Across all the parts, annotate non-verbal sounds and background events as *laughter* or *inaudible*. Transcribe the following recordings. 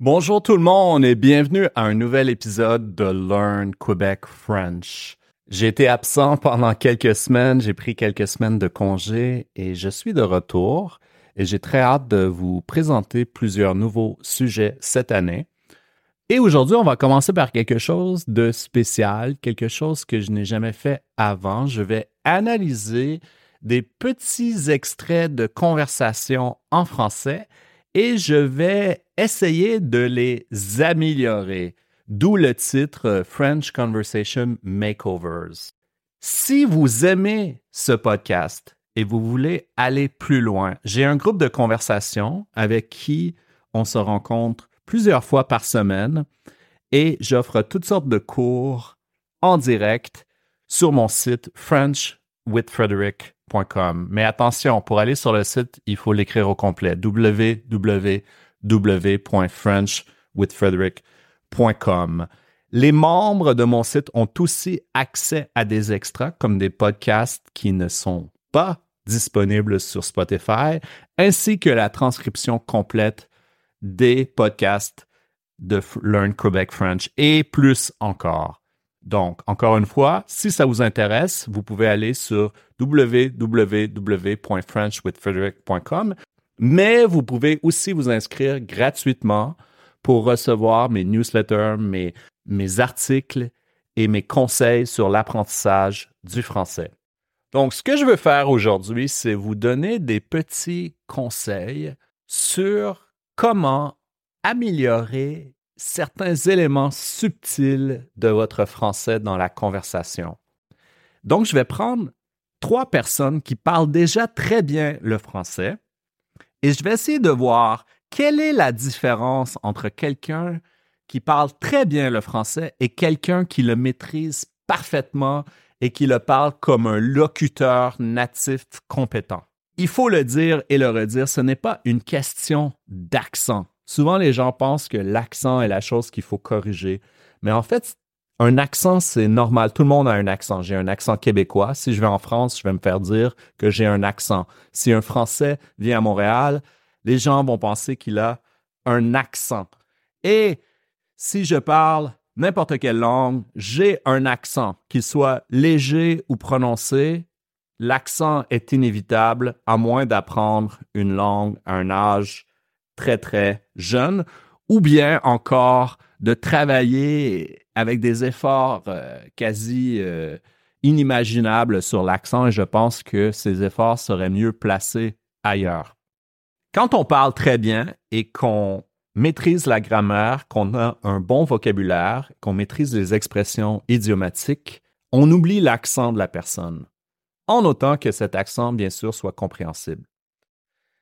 Bonjour tout le monde et bienvenue à un nouvel épisode de Learn Quebec French. J'ai été absent pendant quelques semaines, j'ai pris quelques semaines de congé et je suis de retour et j'ai très hâte de vous présenter plusieurs nouveaux sujets cette année. Et aujourd'hui, on va commencer par quelque chose de spécial, quelque chose que je n'ai jamais fait avant. Je vais analyser des petits extraits de conversation en français et je vais essayer de les améliorer. D'où le titre euh, French Conversation Makeovers. Si vous aimez ce podcast et vous voulez aller plus loin, j'ai un groupe de conversation avec qui on se rencontre plusieurs fois par semaine et j'offre toutes sortes de cours en direct sur mon site frenchwithfrederick.com mais attention, pour aller sur le site, il faut l'écrire au complet www.frenchwithfrederick.com. Les membres de mon site ont aussi accès à des extras comme des podcasts qui ne sont pas disponibles sur Spotify, ainsi que la transcription complète des podcasts de Learn Quebec French et plus encore. Donc, encore une fois, si ça vous intéresse, vous pouvez aller sur www.frenchwithfrederick.com, mais vous pouvez aussi vous inscrire gratuitement pour recevoir mes newsletters, mes, mes articles et mes conseils sur l'apprentissage du français. Donc, ce que je veux faire aujourd'hui, c'est vous donner des petits conseils sur comment améliorer certains éléments subtils de votre français dans la conversation. Donc, je vais prendre trois personnes qui parlent déjà très bien le français et je vais essayer de voir quelle est la différence entre quelqu'un qui parle très bien le français et quelqu'un qui le maîtrise parfaitement et qui le parle comme un locuteur natif compétent. Il faut le dire et le redire, ce n'est pas une question d'accent. Souvent, les gens pensent que l'accent est la chose qu'il faut corriger. Mais en fait, un accent, c'est normal. Tout le monde a un accent. J'ai un accent québécois. Si je vais en France, je vais me faire dire que j'ai un accent. Si un Français vient à Montréal, les gens vont penser qu'il a un accent. Et si je parle n'importe quelle langue, j'ai un accent, qu'il soit léger ou prononcé. L'accent est inévitable à moins d'apprendre une langue à un âge très, très jeune, ou bien encore de travailler avec des efforts euh, quasi euh, inimaginables sur l'accent et je pense que ces efforts seraient mieux placés ailleurs. Quand on parle très bien et qu'on maîtrise la grammaire, qu'on a un bon vocabulaire, qu'on maîtrise les expressions idiomatiques, on oublie l'accent de la personne, en autant que cet accent, bien sûr, soit compréhensible.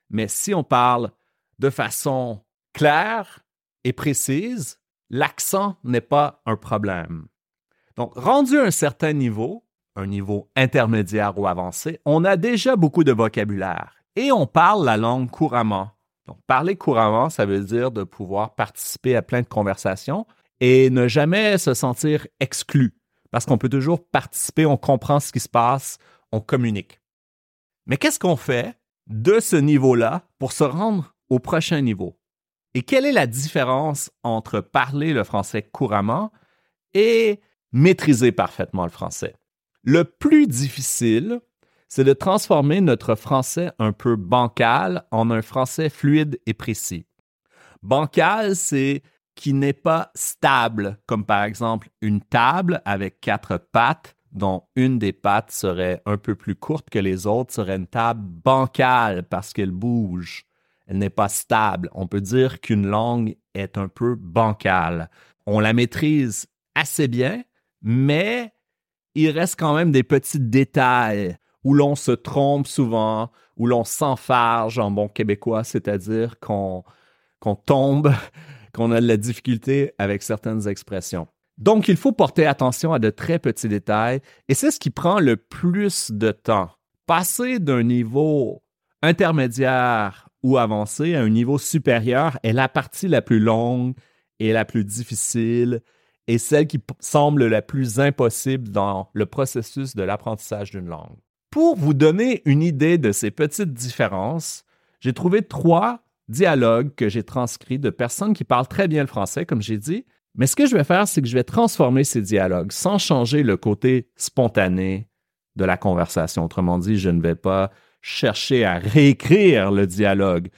Mais si on parle de façon claire et précise, l'accent n'est pas un problème. Donc, rendu à un certain niveau, un niveau intermédiaire ou avancé, on a déjà beaucoup de vocabulaire et on parle la langue couramment. Donc, parler couramment, ça veut dire de pouvoir participer à plein de conversations et ne jamais se sentir exclu parce qu'on peut toujours participer, on comprend ce qui se passe, on communique. Mais qu'est-ce qu'on fait de ce niveau-là pour se rendre au prochain niveau? Et quelle est la différence entre parler le français couramment et maîtriser parfaitement le français? Le plus difficile, c'est de transformer notre français un peu bancal en un français fluide et précis. Bancal, c'est qui n'est pas stable, comme par exemple une table avec quatre pattes, dont une des pattes serait un peu plus courte que les autres, serait une table bancale parce qu'elle bouge elle n'est pas stable. On peut dire qu'une langue est un peu bancale. On la maîtrise assez bien, mais il reste quand même des petits détails où l'on se trompe souvent, où l'on s'enfarge en bon québécois, c'est-à-dire qu'on tombe, *laughs* qu'on a de la difficulté avec certaines expressions. Donc, il faut porter attention à de très petits détails et c'est ce qui prend le plus de temps. Passer d'un niveau intermédiaire ou avancer à un niveau supérieur est la partie la plus longue et la plus difficile et celle qui semble la plus impossible dans le processus de l'apprentissage d'une langue. Pour vous donner une idée de ces petites différences, j'ai trouvé trois dialogues que j'ai transcrits de personnes qui parlent très bien le français, comme j'ai dit. Mais ce que je vais faire, c'est que je vais transformer ces dialogues sans changer le côté spontané de la conversation. Autrement dit, je ne vais pas chercher à réécrire le dialogue.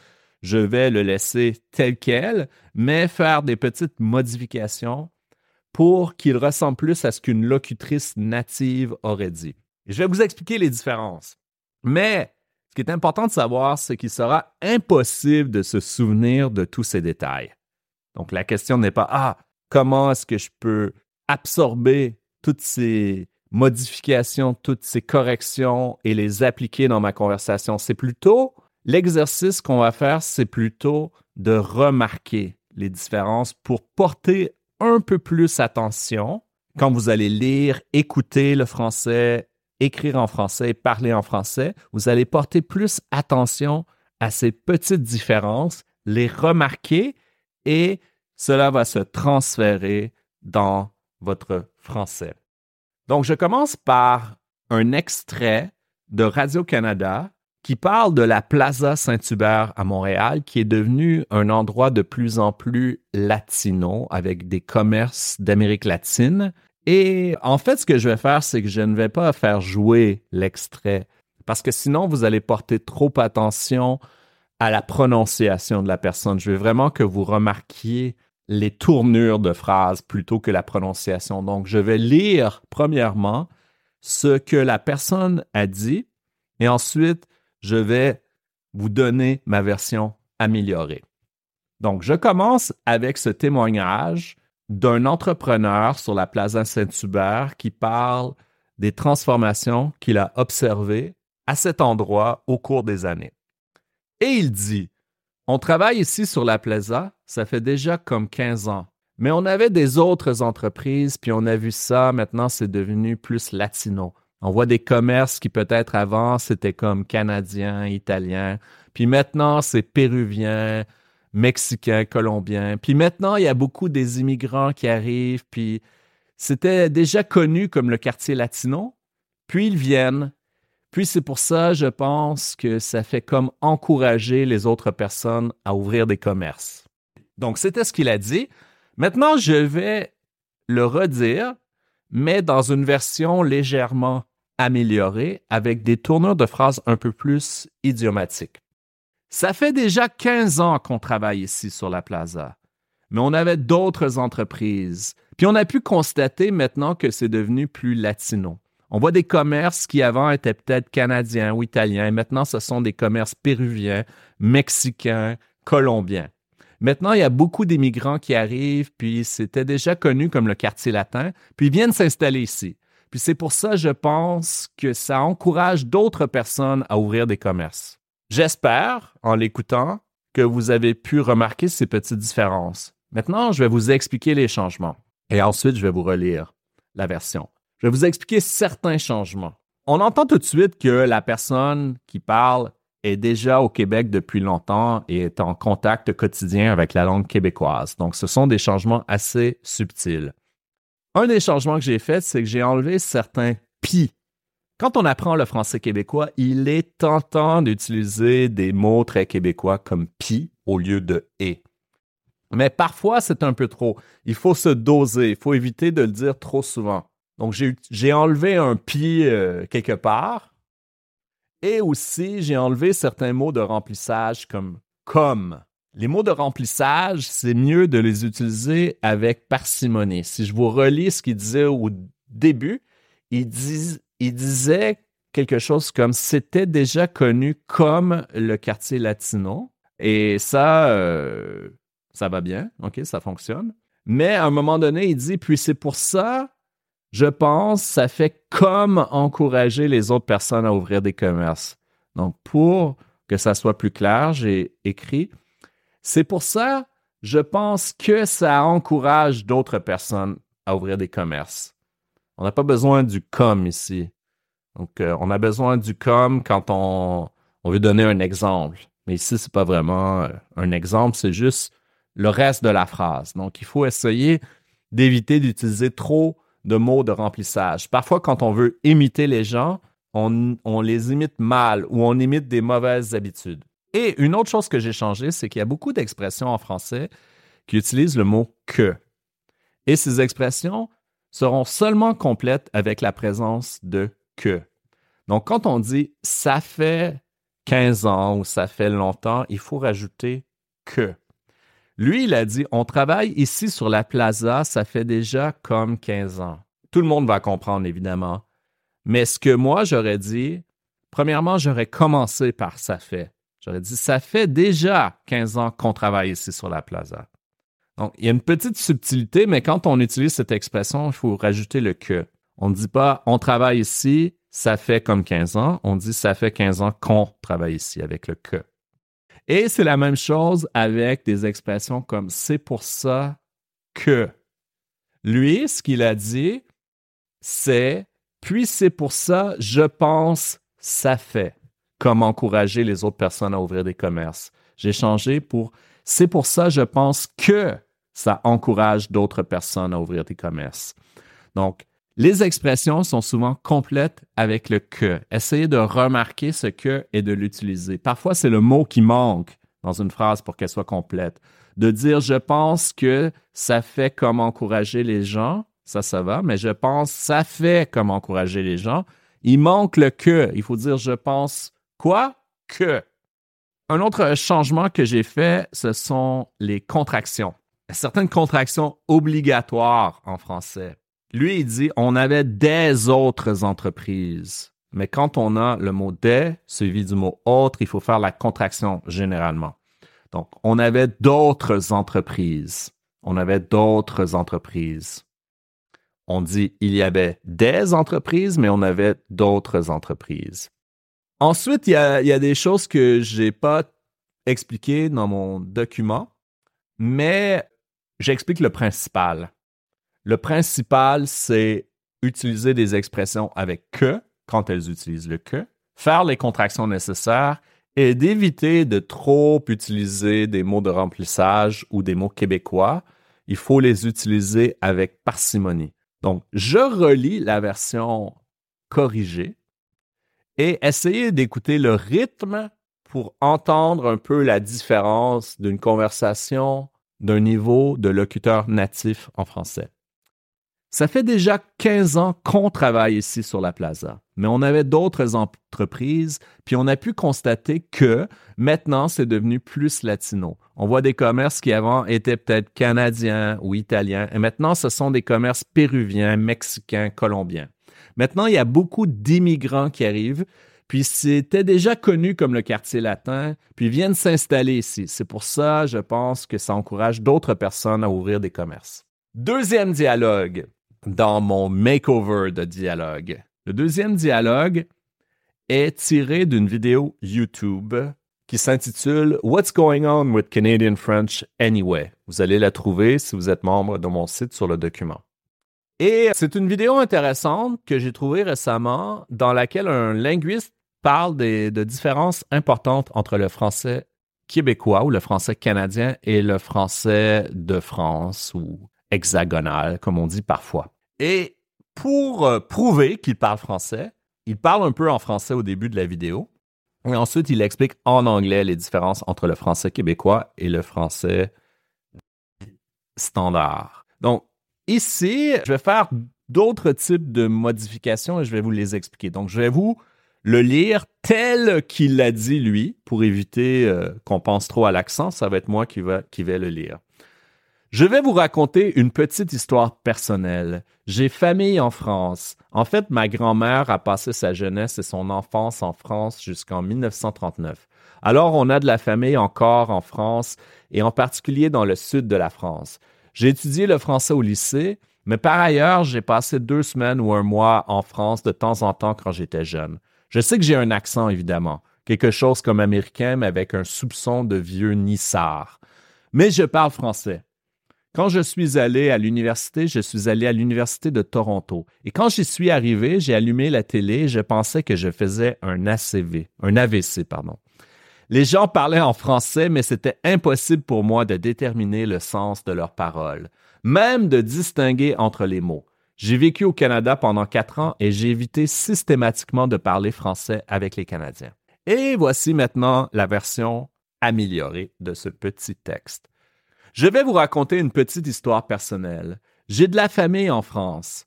Je vais le laisser tel quel, mais faire des petites modifications pour qu'il ressemble plus à ce qu'une locutrice native aurait dit. je vais vous expliquer les différences. Mais ce qui est important de savoir, c'est qu'il sera impossible de se souvenir de tous ces détails. Donc la question n'est pas Ah, comment est-ce que je peux absorber toutes ces modifications, toutes ces corrections et les appliquer dans ma conversation. C'est plutôt l'exercice qu'on va faire, c'est plutôt de remarquer les différences pour porter un peu plus attention quand vous allez lire, écouter le français, écrire en français, parler en français. Vous allez porter plus attention à ces petites différences, les remarquer et cela va se transférer dans votre français. Donc, je commence par un extrait de Radio-Canada qui parle de la Plaza Saint-Hubert à Montréal, qui est devenu un endroit de plus en plus latino avec des commerces d'Amérique latine. Et en fait, ce que je vais faire, c'est que je ne vais pas faire jouer l'extrait parce que sinon, vous allez porter trop attention à la prononciation de la personne. Je veux vraiment que vous remarquiez les tournures de phrases plutôt que la prononciation. Donc, je vais lire premièrement ce que la personne a dit et ensuite, je vais vous donner ma version améliorée. Donc, je commence avec ce témoignage d'un entrepreneur sur la Plaza Saint-Hubert qui parle des transformations qu'il a observées à cet endroit au cours des années. Et il dit, on travaille ici sur la Plaza ça fait déjà comme 15 ans. Mais on avait des autres entreprises, puis on a vu ça, maintenant c'est devenu plus latino. On voit des commerces qui peut-être avant c'était comme canadiens, italiens, puis maintenant c'est péruvien, mexicain, colombien. Puis maintenant il y a beaucoup des immigrants qui arrivent, puis c'était déjà connu comme le quartier latino. Puis ils viennent. Puis c'est pour ça, je pense que ça fait comme encourager les autres personnes à ouvrir des commerces. Donc, c'était ce qu'il a dit. Maintenant, je vais le redire, mais dans une version légèrement améliorée avec des tournures de phrases un peu plus idiomatiques. Ça fait déjà 15 ans qu'on travaille ici sur la plaza, mais on avait d'autres entreprises. Puis on a pu constater maintenant que c'est devenu plus latino. On voit des commerces qui avant étaient peut-être canadiens ou italiens, maintenant ce sont des commerces péruviens, mexicains, colombiens. Maintenant, il y a beaucoup d'immigrants qui arrivent, puis c'était déjà connu comme le quartier latin, puis viennent s'installer ici. Puis c'est pour ça, je pense, que ça encourage d'autres personnes à ouvrir des commerces. J'espère, en l'écoutant, que vous avez pu remarquer ces petites différences. Maintenant, je vais vous expliquer les changements. Et ensuite, je vais vous relire la version. Je vais vous expliquer certains changements. On entend tout de suite que la personne qui parle est déjà au Québec depuis longtemps et est en contact quotidien avec la langue québécoise. Donc, ce sont des changements assez subtils. Un des changements que j'ai fait, c'est que j'ai enlevé certains pi. Quand on apprend le français québécois, il est tentant d'utiliser des mots très québécois comme pi au lieu de et. Mais parfois, c'est un peu trop. Il faut se doser. Il faut éviter de le dire trop souvent. Donc, j'ai enlevé un pi euh, quelque part et aussi, j'ai enlevé certains mots de remplissage comme comme. Les mots de remplissage, c'est mieux de les utiliser avec parcimonie. Si je vous relis ce qu'il disait au début, il, disait quelque chose comme c'était déjà connu comme le quartier latino. Et ça, euh, ça va bien, OK, ça fonctionne. Mais à un moment donné, il dit, puis c'est pour ça je pense, ça fait comme encourager les autres personnes à ouvrir des commerces. Donc, pour que ça soit plus clair, j'ai écrit, c'est pour ça, je pense que ça encourage d'autres personnes à ouvrir des commerces. On n'a pas besoin du comme ici. Donc, euh, on a besoin du comme quand on, veut donner un exemple. Mais ici, c'est pas vraiment euh, un exemple, c'est juste le reste de la phrase. Donc, il faut essayer d'éviter d'utiliser trop de mots de remplissage. Parfois, quand on veut imiter les gens, on, les imite mal ou on imite des mauvaises habitudes. Et une autre chose que j'ai changé, c'est qu'il y a beaucoup d'expressions en français qui utilisent le mot que. Et ces expressions seront seulement complètes avec la présence de que. Donc, quand on dit ça fait 15 ans ou ça fait longtemps, il faut rajouter que. Lui, il a dit on travaille ici sur la plaza, ça fait déjà comme 15 ans. Tout le monde va comprendre, évidemment. Mais ce que moi, j'aurais dit, premièrement, j'aurais commencé par ça fait. J'aurais dit ça fait déjà 15 ans qu'on travaille ici sur la plaza. Donc, il y a une petite subtilité, mais quand on utilise cette expression, il faut rajouter le que. On ne dit pas on travaille ici, ça fait comme 15 ans. On dit ça fait 15 ans qu'on travaille ici avec le que. Et c'est la même chose avec des expressions comme c'est pour ça que. Lui, ce qu'il a dit, c'est puis c'est pour ça, je pense, ça fait. Comme encourager les autres personnes à ouvrir des commerces. J'ai changé pour c'est pour ça, je pense que ça encourage d'autres personnes à ouvrir des commerces. Donc, les expressions sont souvent complètes avec le que. Essayez de remarquer ce que et de l'utiliser. Parfois, c'est le mot qui manque dans une phrase pour qu'elle soit complète. De dire je pense que ça fait comme encourager les gens, ça, ça va, mais je pense ça fait comme encourager les gens. Il manque le que. Il faut dire je pense quoi? Que. Un autre changement que j'ai fait, ce sont les contractions certaines contractions obligatoires en français. Lui, il dit on avait des autres entreprises. Mais quand on a le mot des suivi du mot autre, il faut faire la contraction généralement. Donc, on avait d'autres entreprises. On avait d'autres entreprises. On dit il y avait des entreprises, mais on avait d'autres entreprises. Ensuite, il y a, des choses que j'ai pas expliquées dans mon document, mais J'explique le principal. Le principal, c'est utiliser des expressions avec que quand elles utilisent le que, faire les contractions nécessaires et d'éviter de trop utiliser des mots de remplissage ou des mots québécois. Il faut les utiliser avec parcimonie. Donc, je relis la version corrigée et essayez d'écouter le rythme pour entendre un peu la différence d'une conversation d'un niveau de locuteur natif en français. Ça fait déjà 15 ans qu'on travaille ici sur la plaza, mais on avait d'autres entreprises, puis on a pu constater que maintenant c'est devenu plus latino. On voit des commerces qui avant étaient peut-être canadiens ou italiens, et maintenant ce sont des commerces péruviens, mexicains, colombiens. Maintenant, il y a beaucoup d'immigrants qui arrivent, puis c'était déjà connu comme le quartier latin, puis viennent s'installer ici. C'est pour ça, je pense que ça encourage d'autres personnes à ouvrir des commerces. Deuxième dialogue dans mon makeover de dialogue. Le deuxième dialogue est tiré d'une vidéo YouTube qui s'intitule What's Going On with Canadian French Anyway. Vous allez la trouver si vous êtes membre de mon site sur le document. Et c'est une vidéo intéressante que j'ai trouvée récemment dans laquelle un linguiste parle de différences importantes entre le français québécois ou le français canadien et le français de France ou hexagonal, comme on dit parfois. Et pour euh, prouver qu'il parle français, il parle un peu en français au début de la vidéo. Et ensuite, il explique en anglais les différences entre le français québécois et le français standard. Donc, ici, je vais faire d'autres types de modifications et je vais vous les expliquer. Donc, je vais vous le lire tel qu'il l'a dit lui, pour éviter euh, qu'on pense trop à l'accent, ça va être moi qui vais le lire. Je vais vous raconter une petite histoire personnelle. J'ai famille en France. En fait, ma grand-mère a passé sa jeunesse et son enfance en France jusqu'en 1939. Alors, on a de la famille encore en France et en particulier dans le sud de la France. J'ai étudié le français au lycée, mais par ailleurs, j'ai passé deux semaines ou un mois en France de temps en temps quand j'étais jeune. Je sais que j'ai un accent, évidemment, quelque chose comme américain, mais avec un soupçon de vieux nissard. Mais je parle français. Quand je suis allé à l'université, je suis allé à l'université de Toronto. Et quand j'y suis arrivé, j'ai allumé la télé et je pensais que je faisais un ACV, un AVC, pardon. Les gens parlaient en français, mais c'était impossible pour moi de déterminer le sens de leurs paroles, même de distinguer entre les mots. J'ai vécu au Canada pendant quatre ans et j'ai évité systématiquement de parler français avec les Canadiens. Et voici maintenant la version améliorée de ce petit texte. Je vais vous raconter une petite histoire personnelle. J'ai de la famille en France.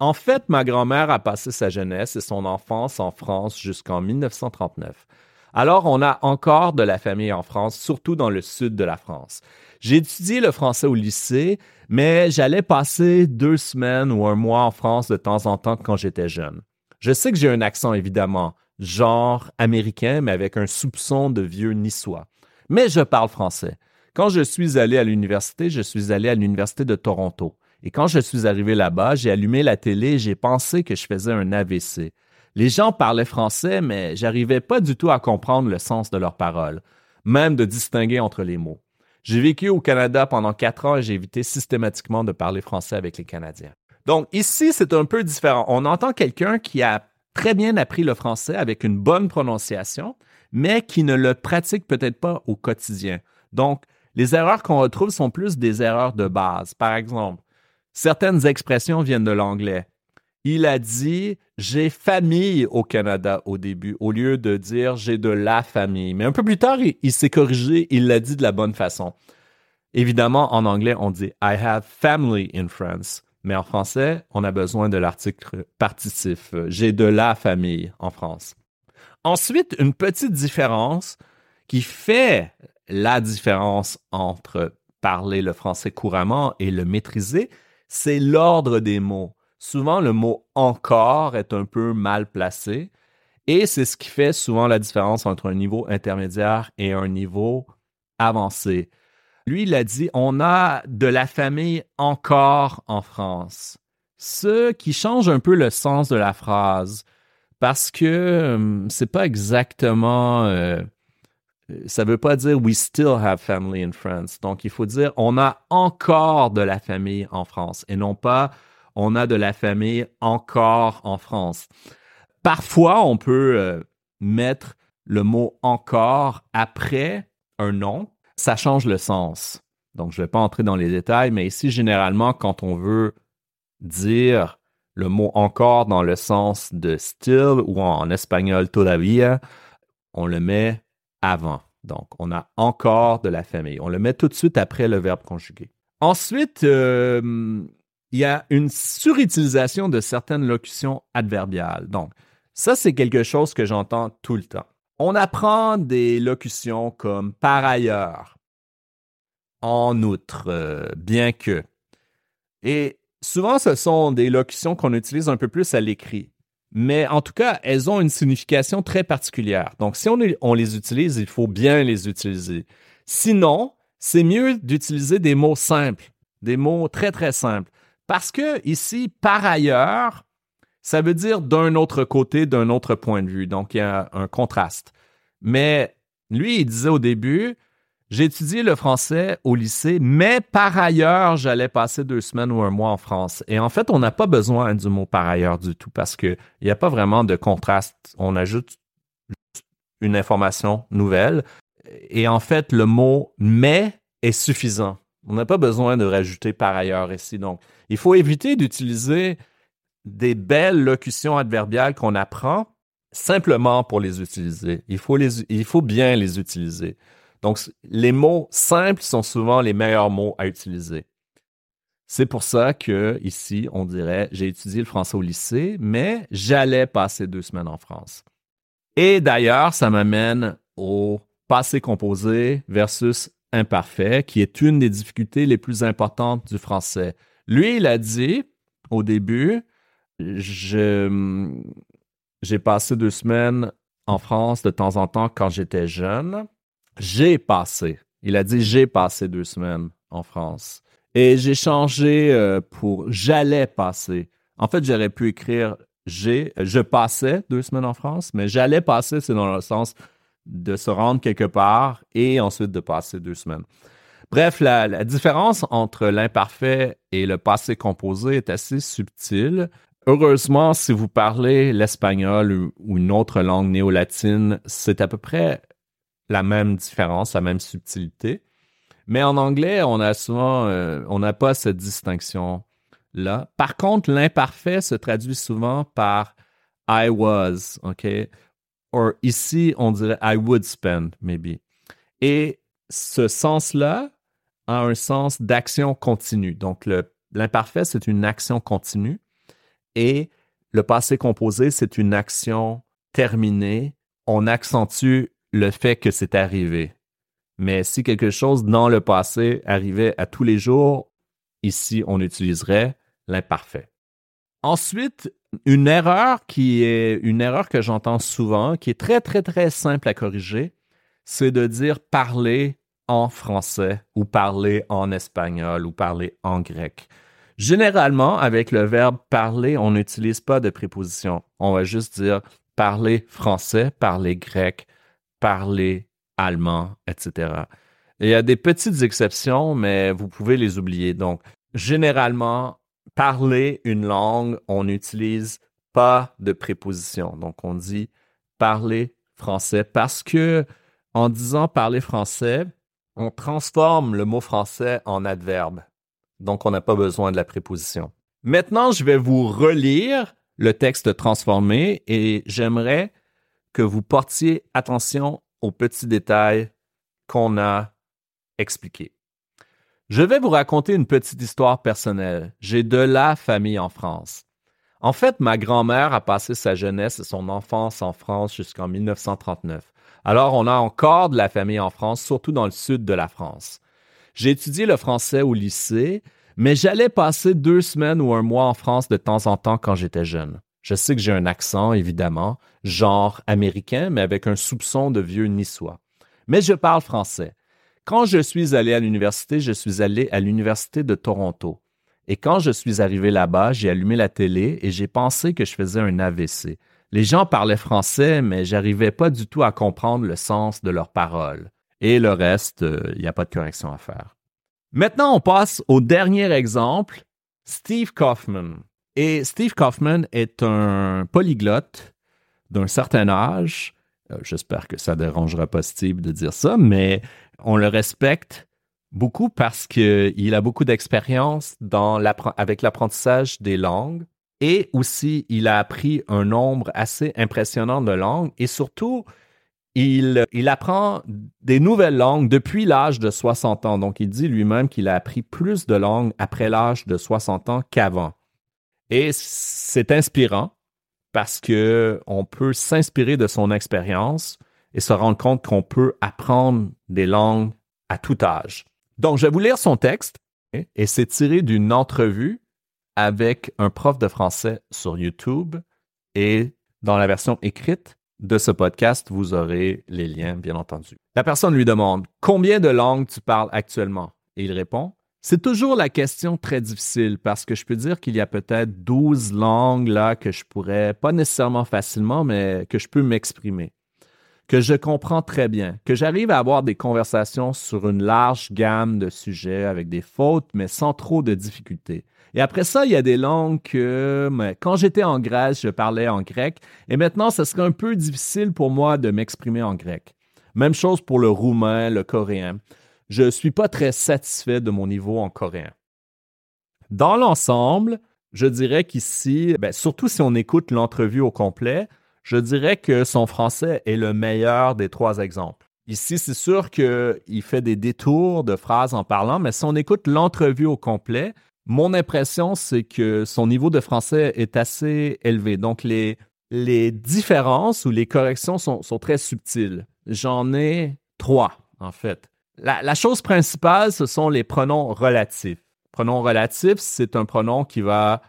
En fait, ma grand-mère a passé sa jeunesse et son enfance en France jusqu'en 1939. Alors, on a encore de la famille en France, surtout dans le sud de la France. J'ai étudié le français au lycée, mais j'allais passer deux semaines ou un mois en France de temps en temps quand j'étais jeune. Je sais que j'ai un accent, évidemment, genre américain, mais avec un soupçon de vieux niçois. Mais je parle français. Quand je suis allé à l'université, je suis allé à l'université de Toronto. Et quand je suis arrivé là-bas, j'ai allumé la télé et j'ai pensé que je faisais un AVC. Les gens parlaient français, mais j'arrivais pas du tout à comprendre le sens de leurs paroles, même de distinguer entre les mots. J'ai vécu au Canada pendant quatre ans et j'ai évité systématiquement de parler français avec les Canadiens. Donc ici, c'est un peu différent. On entend quelqu'un qui a très bien appris le français avec une bonne prononciation, mais qui ne le pratique peut-être pas au quotidien. Donc, les erreurs qu'on retrouve sont plus des erreurs de base. Par exemple, certaines expressions viennent de l'anglais il a dit j'ai famille au Canada au début, au lieu de dire j'ai de la famille. Mais un peu plus tard, il, s'est corrigé, il l'a dit de la bonne façon. Évidemment, en anglais, on dit I have family in France. Mais en français, on a besoin de l'article partitif. J'ai de la famille en France. Ensuite, une petite différence qui fait la différence entre parler le français couramment et le maîtriser, c'est l'ordre des mots souvent le mot encore est un peu mal placé. Et c'est ce qui fait souvent la différence entre un niveau intermédiaire et un niveau avancé. Lui, il a dit, on a de la famille encore en France. Ce qui change un peu le sens de la phrase parce que hum, c'est pas exactement, euh, ça veut pas dire we still have family in France. Donc, il faut dire on a encore de la famille en France et non pas on a de la famille encore en France. Parfois, on peut euh, mettre le mot encore après un nom. Ça change le sens. Donc, je ne vais pas entrer dans les détails, mais ici, généralement, quand on veut dire le mot encore dans le sens de still ou en espagnol todavía, on le met avant. Donc, on a encore de la famille. On le met tout de suite après le verbe conjugué. Ensuite, euh, il y a une surutilisation de certaines locutions adverbiales. Donc, ça, c'est quelque chose que j'entends tout le temps. On apprend des locutions comme par ailleurs, en outre, euh, bien que. Et souvent, ce sont des locutions qu'on utilise un peu plus à l'écrit. Mais en tout cas, elles ont une signification très particulière. Donc, si on, les utilise, il faut bien les utiliser. Sinon, c'est mieux d'utiliser des mots simples, des mots très, très simples. Parce que ici, par ailleurs, ça veut dire d'un autre côté, d'un autre point de vue. Donc, il y a un contraste. Mais lui, il disait au début, j'ai étudié le français au lycée, mais par ailleurs, j'allais passer deux semaines ou un mois en France. Et en fait, on n'a pas besoin du mot par ailleurs du tout parce qu'il n'y a pas vraiment de contraste. On ajoute une information nouvelle. Et en fait, le mot mais est suffisant. On n'a pas besoin de rajouter par ailleurs ici. Donc, il faut éviter d'utiliser des belles locutions adverbiales qu'on apprend simplement pour les utiliser. Il faut, les, il faut bien les utiliser. Donc, les mots simples sont souvent les meilleurs mots à utiliser. C'est pour ça que ici, on dirait j'ai étudié le français au lycée, mais j'allais passer deux semaines en France. Et d'ailleurs, ça m'amène au passé composé versus imparfait, qui est une des difficultés les plus importantes du français. Lui, il a dit au début, j'ai passé deux semaines en France de temps en temps quand j'étais jeune. J'ai passé. Il a dit j'ai passé deux semaines en France. Et j'ai changé euh, pour j'allais passer. En fait, j'aurais pu écrire j'ai, je passais deux semaines en France, mais j'allais passer, c'est dans le sens de se rendre quelque part et ensuite de passer deux semaines. Bref, la, différence entre l'imparfait et le passé composé est assez subtile. Heureusement, si vous parlez l'espagnol ou, une autre langue néo-latine, c'est à peu près la même différence, la même subtilité. Mais en anglais, on a souvent, euh, n'a pas cette distinction-là. Par contre, l'imparfait se traduit souvent par I was, OK? or ici, on dirait I would spend, maybe. Et ce sens-là a un sens d'action continue. Donc, l'imparfait, c'est une action continue. Et le passé composé, c'est une action terminée. On accentue le fait que c'est arrivé. Mais si quelque chose dans le passé arrivait à tous les jours, ici, on utiliserait l'imparfait. Ensuite, une erreur qui est une erreur que j'entends souvent, qui est très, très, très simple à corriger, c'est de dire parler en français ou parler en espagnol ou parler en grec. Généralement, avec le verbe parler, on n'utilise pas de préposition. On va juste dire parler français, parler grec, parler allemand, etc. il y a des petites exceptions, mais vous pouvez les oublier. Donc, généralement, parler une langue, on n'utilise pas de préposition. Donc, on dit parler français parce que en disant parler français, on transforme le mot français en adverbe. Donc, on n'a pas besoin de la préposition. Maintenant, je vais vous relire le texte transformé et j'aimerais que vous portiez attention aux petits détails qu'on a expliqués. Je vais vous raconter une petite histoire personnelle. J'ai de la famille en France. En fait, ma grand-mère a passé sa jeunesse et son enfance en France jusqu'en 1939. Alors, on a encore de la famille en France, surtout dans le sud de la France. J'ai étudié le français au lycée, mais j'allais passer deux semaines ou un mois en France de temps en temps quand j'étais jeune. Je sais que j'ai un accent, évidemment, genre américain, mais avec un soupçon de vieux niçois. Mais je parle français. Quand je suis allé à l'université, je suis allé à l'université de Toronto. Et quand je suis arrivé là-bas, j'ai allumé la télé et j'ai pensé que je faisais un AVC. Les gens parlaient français, mais j'arrivais pas du tout à comprendre le sens de leurs paroles. Et le reste, il euh, n'y a pas de correction à faire. Maintenant, on passe au dernier exemple, Steve Kaufman. Et Steve Kaufman est un polyglotte d'un certain âge. Euh, j'espère que ça dérangera pas Steve de dire ça, mais on le respecte beaucoup parce qu'il a beaucoup d'expérience avec l'apprentissage des langues et aussi il a appris un nombre assez impressionnant de langues et surtout il apprend des nouvelles langues depuis l'âge de 60 ans. Donc il dit lui-même qu'il a appris plus de langues après l'âge de 60 ans qu'avant. Et c'est inspirant parce que on peut s'inspirer de son expérience et se rendre compte qu'on peut apprendre des langues à tout âge. Donc, je vais vous lire son texte et c'est tiré d'une entrevue avec un prof de français sur YouTube et dans la version écrite de ce podcast, vous aurez les liens, bien entendu. La personne lui demande Combien de langues tu parles actuellement Et il répond C'est toujours la question très difficile parce que je peux dire qu'il y a peut-être 12 langues là que je pourrais, pas nécessairement facilement, mais que je peux m'exprimer que je comprends très bien, que j'arrive à avoir des conversations sur une large gamme de sujets avec des fautes, mais sans trop de difficultés. Et après ça, il y a des langues que, quand j'étais en Grèce, je parlais en grec, et maintenant, ce serait un peu difficile pour moi de m'exprimer en grec. Même chose pour le roumain, le coréen. Je ne suis pas très satisfait de mon niveau en coréen. Dans l'ensemble, je dirais qu'ici, ben, surtout si on écoute l'entrevue au complet, je dirais que son français est le meilleur des trois exemples. Ici, c'est sûr qu'il fait des détours de phrases en parlant, mais si on écoute l'entrevue au complet, mon impression, c'est que son niveau de français est assez élevé. Donc, les, les différences ou les corrections sont, très subtiles. J'en ai trois, en fait. La, chose principale, ce sont les pronoms relatifs. Pronom relatif, c'est un pronom qui va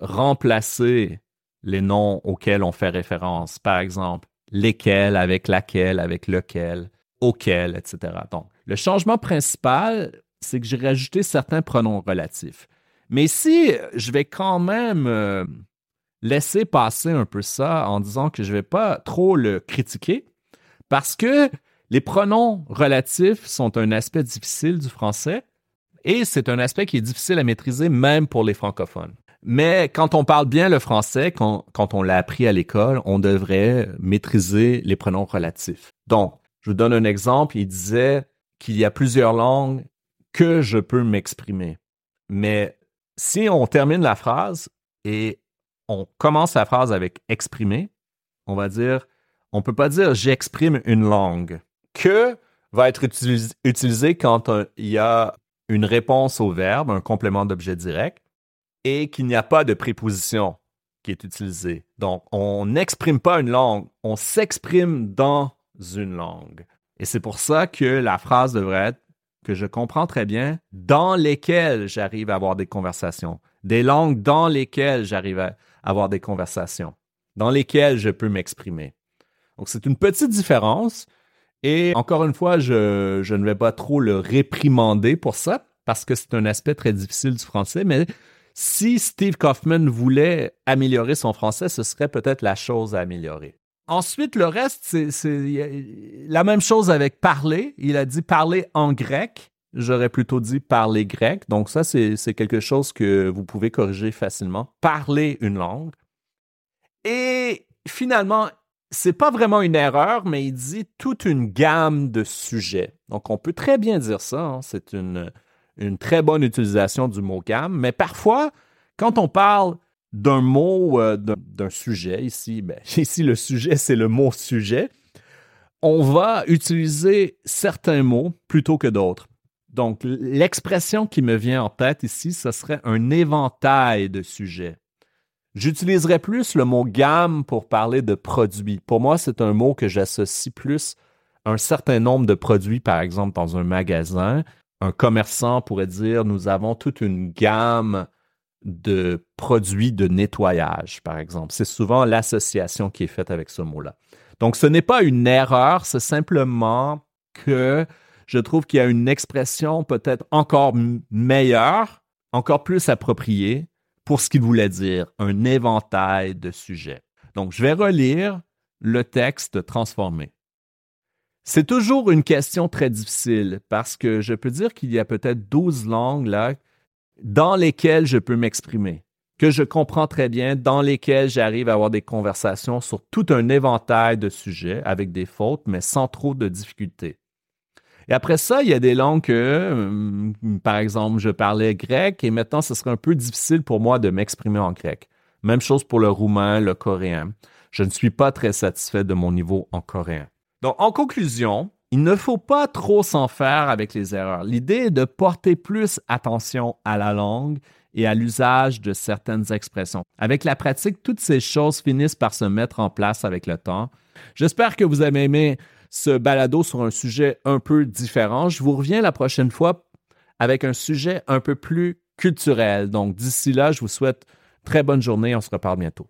remplacer les noms auxquels on fait référence. Par exemple, lesquels avec laquelle, avec lequel, auquel, etc. Donc, le changement principal, c'est que j'ai rajouté certains pronoms relatifs. Mais si je vais quand même euh, laisser passer un peu ça en disant que je ne vais pas trop le critiquer, parce que les pronoms relatifs sont un aspect difficile du français et c'est un aspect qui est difficile à maîtriser même pour les francophones. Mais quand on parle bien le français, quand, on l'a appris à l'école, on devrait maîtriser les pronoms relatifs. Donc, je vous donne un exemple. Il disait qu'il y a plusieurs langues que je peux m'exprimer. Mais si on termine la phrase et on commence la phrase avec exprimer, on va dire On ne peut pas dire j'exprime une langue. Que va être utilisé quand il y a une réponse au verbe, un complément d'objet direct, et qu'il n'y a pas de préposition qui est utilisée. Donc, on n'exprime pas une langue, on s'exprime dans une langue. Et c'est pour ça que la phrase devrait être que je comprends très bien, dans lesquelles j'arrive à avoir des conversations, des langues dans lesquelles j'arrive à avoir des conversations, dans lesquelles je peux m'exprimer. Donc c'est une petite différence. Et encore une fois, je, ne vais pas trop le réprimander pour ça, parce que c'est un aspect très difficile du français, mais si Steve Kaufman voulait améliorer son français, ce serait peut-être la chose à améliorer. Ensuite, le reste, c'est la même chose avec parler. Il a dit parler en grec. J'aurais plutôt dit parler grec. Donc ça, c'est quelque chose que vous pouvez corriger facilement. Parler une langue. Et finalement, c'est pas vraiment une erreur, mais il dit toute une gamme de sujets. Donc on peut très bien dire ça. Hein. C'est une, très bonne utilisation du mot gamme. Mais parfois, quand on parle d'un mot, euh, d'un sujet. Ici, ben, *laughs* ici, le sujet, c'est le mot sujet. On va utiliser certains mots plutôt que d'autres. Donc, l'expression qui me vient en tête ici, ce serait un éventail de sujets. J'utiliserais plus le mot gamme pour parler de produits. Pour moi, c'est un mot que j'associe plus à un certain nombre de produits, par exemple, dans un magasin. Un commerçant pourrait dire, nous avons toute une gamme de produits de nettoyage, par exemple. C'est souvent l'association qui est faite avec ce mot-là. Donc, ce n'est pas une erreur, c'est simplement que je trouve qu'il y a une expression peut-être encore meilleure, encore plus appropriée pour ce qu'il voulait dire, un éventail de sujets. Donc, je vais relire le texte transformé. C'est toujours une question très difficile parce que je peux dire qu'il y a peut-être 12 langues là dans lesquelles je peux m'exprimer, que je comprends très bien, dans lesquelles j'arrive à avoir des conversations sur tout un éventail de sujets avec des fautes, mais sans trop de difficultés. Et après ça, il y a des langues que, hum, par exemple, je parlais grec et maintenant, ce serait un peu difficile pour moi de m'exprimer en grec. Même chose pour le roumain, le coréen. Je ne suis pas très satisfait de mon niveau en coréen. Donc, en conclusion, il ne faut pas trop s'en faire avec les erreurs. L'idée est de porter plus attention à la langue et à l'usage de certaines expressions. Avec la pratique, toutes ces choses finissent par se mettre en place avec le temps. J'espère que vous avez aimé ce balado sur un sujet un peu différent. Je vous reviens la prochaine fois avec un sujet un peu plus culturel. Donc d'ici là, je vous souhaite très bonne journée. On se reparle bientôt.